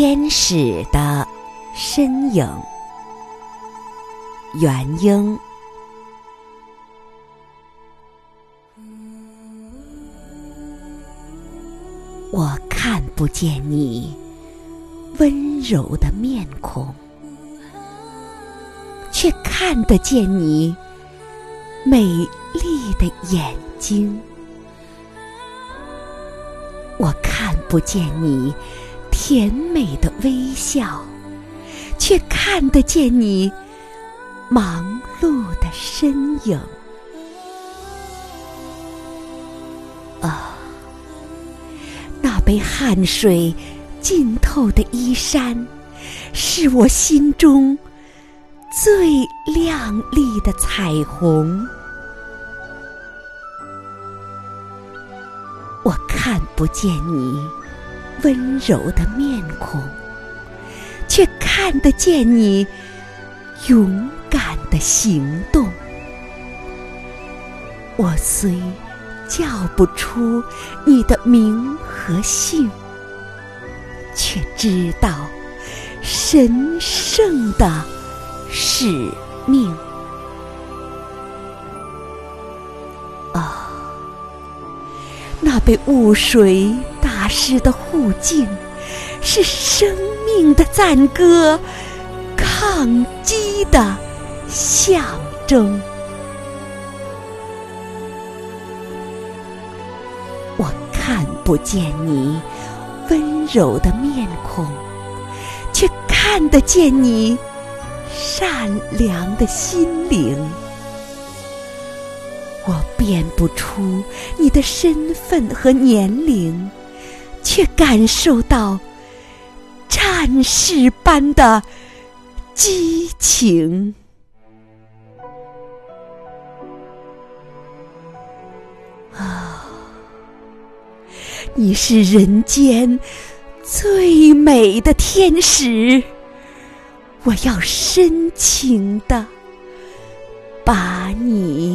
天使的身影，元英。我看不见你温柔的面孔，却看得见你美丽的眼睛。我看不见你。甜美的微笑，却看得见你忙碌的身影。啊，那被汗水浸透的衣衫，是我心中最亮丽的彩虹。我看不见你。温柔的面孔，却看得见你勇敢的行动。我虽叫不出你的名和姓，却知道神圣的使命。啊，那被雾水。师的护镜是生命的赞歌，抗击的象征。我看不见你温柔的面孔，却看得见你善良的心灵。我辨不出你的身份和年龄。却感受到战士般的激情啊！你是人间最美的天使，我要深情的把你